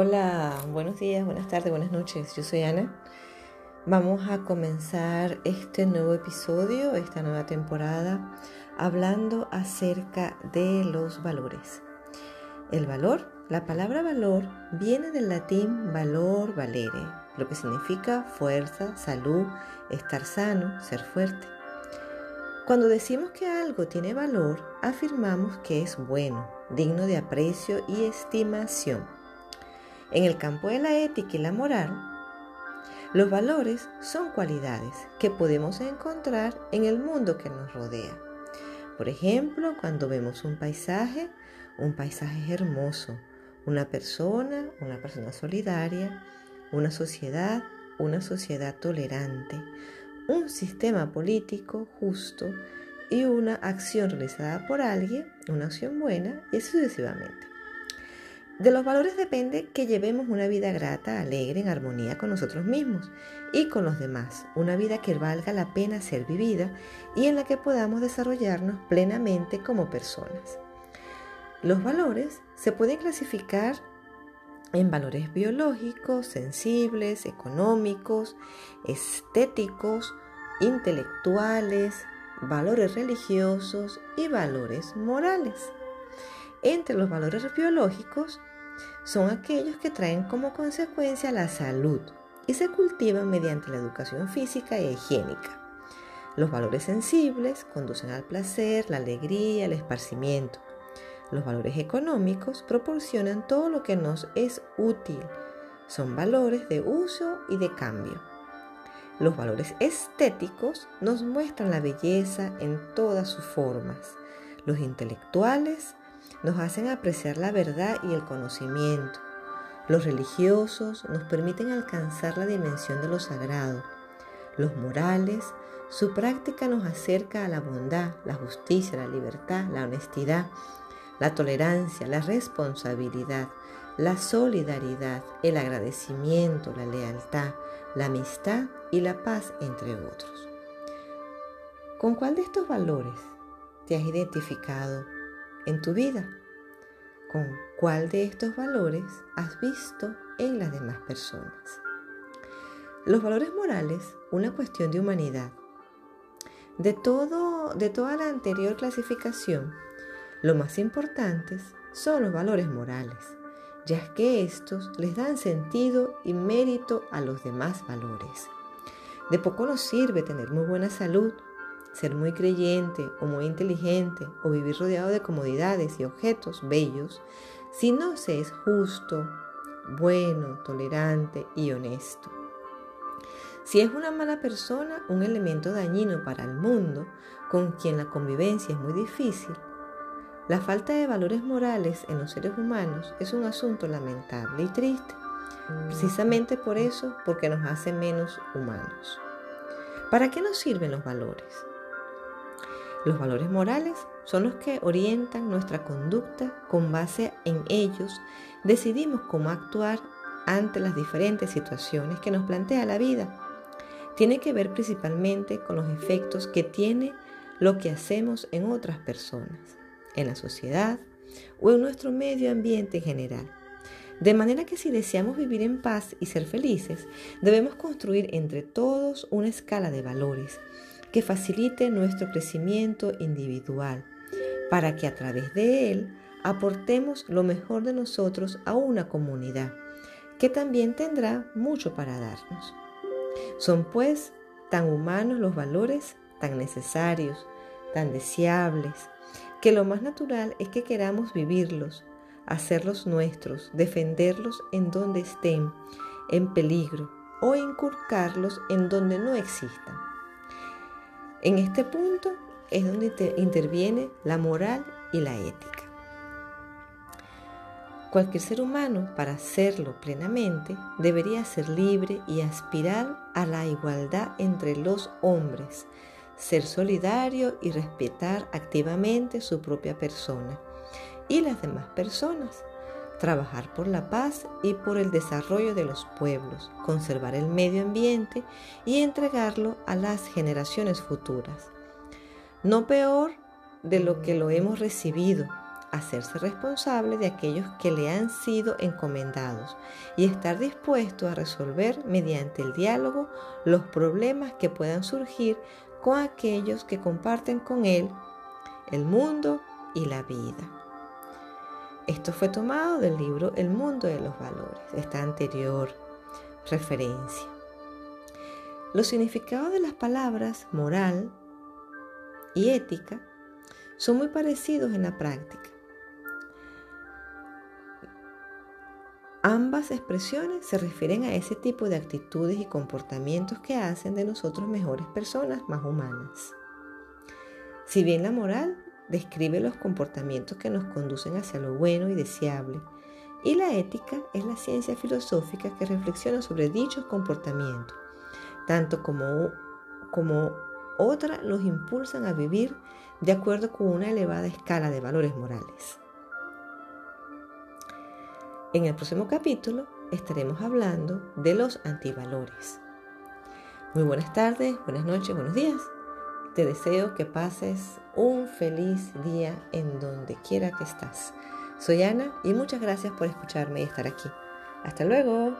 Hola, buenos días, buenas tardes, buenas noches. Yo soy Ana. Vamos a comenzar este nuevo episodio, esta nueva temporada, hablando acerca de los valores. El valor, la palabra valor viene del latín valor valere, lo que significa fuerza, salud, estar sano, ser fuerte. Cuando decimos que algo tiene valor, afirmamos que es bueno, digno de aprecio y estimación. En el campo de la ética y la moral, los valores son cualidades que podemos encontrar en el mundo que nos rodea. Por ejemplo, cuando vemos un paisaje, un paisaje hermoso, una persona, una persona solidaria, una sociedad, una sociedad tolerante, un sistema político justo y una acción realizada por alguien, una acción buena y sucesivamente. De los valores depende que llevemos una vida grata, alegre, en armonía con nosotros mismos y con los demás, una vida que valga la pena ser vivida y en la que podamos desarrollarnos plenamente como personas. Los valores se pueden clasificar en valores biológicos, sensibles, económicos, estéticos, intelectuales, valores religiosos y valores morales. Entre los valores biológicos son aquellos que traen como consecuencia la salud y se cultivan mediante la educación física e higiénica. Los valores sensibles conducen al placer, la alegría, el esparcimiento. Los valores económicos proporcionan todo lo que nos es útil. Son valores de uso y de cambio. Los valores estéticos nos muestran la belleza en todas sus formas. Los intelectuales nos hacen apreciar la verdad y el conocimiento. Los religiosos nos permiten alcanzar la dimensión de lo sagrado. Los morales, su práctica nos acerca a la bondad, la justicia, la libertad, la honestidad, la tolerancia, la responsabilidad, la solidaridad, el agradecimiento, la lealtad, la amistad y la paz, entre otros. ¿Con cuál de estos valores te has identificado en tu vida? ¿Con cuál de estos valores has visto en las demás personas? Los valores morales, una cuestión de humanidad. De, todo, de toda la anterior clasificación, lo más importantes son los valores morales, ya que estos les dan sentido y mérito a los demás valores. De poco nos sirve tener muy buena salud ser muy creyente o muy inteligente o vivir rodeado de comodidades y objetos bellos si no se es justo, bueno, tolerante y honesto. Si es una mala persona, un elemento dañino para el mundo, con quien la convivencia es muy difícil, la falta de valores morales en los seres humanos es un asunto lamentable y triste, precisamente por eso, porque nos hace menos humanos. ¿Para qué nos sirven los valores? Los valores morales son los que orientan nuestra conducta. Con base en ellos decidimos cómo actuar ante las diferentes situaciones que nos plantea la vida. Tiene que ver principalmente con los efectos que tiene lo que hacemos en otras personas, en la sociedad o en nuestro medio ambiente en general. De manera que si deseamos vivir en paz y ser felices, debemos construir entre todos una escala de valores que facilite nuestro crecimiento individual, para que a través de él aportemos lo mejor de nosotros a una comunidad, que también tendrá mucho para darnos. Son pues tan humanos los valores, tan necesarios, tan deseables, que lo más natural es que queramos vivirlos, hacerlos nuestros, defenderlos en donde estén en peligro o inculcarlos en donde no existan. En este punto es donde interviene la moral y la ética. Cualquier ser humano, para hacerlo plenamente, debería ser libre y aspirar a la igualdad entre los hombres, ser solidario y respetar activamente su propia persona y las demás personas, trabajar por la paz y por el desarrollo de los pueblos, conservar el medio ambiente y entregarlo a las generaciones futuras. No peor de lo que lo hemos recibido, hacerse responsable de aquellos que le han sido encomendados y estar dispuesto a resolver mediante el diálogo los problemas que puedan surgir con aquellos que comparten con él el mundo y la vida. Esto fue tomado del libro El mundo de los valores, esta anterior referencia. Los significados de las palabras moral y ética son muy parecidos en la práctica. Ambas expresiones se refieren a ese tipo de actitudes y comportamientos que hacen de nosotros mejores personas, más humanas. Si bien la moral describe los comportamientos que nos conducen hacia lo bueno y deseable, y la ética es la ciencia filosófica que reflexiona sobre dichos comportamientos, tanto como, como otra los impulsan a vivir de acuerdo con una elevada escala de valores morales. En el próximo capítulo estaremos hablando de los antivalores. Muy buenas tardes, buenas noches, buenos días. Te deseo que pases un feliz día en donde quiera que estás. Soy Ana y muchas gracias por escucharme y estar aquí. Hasta luego.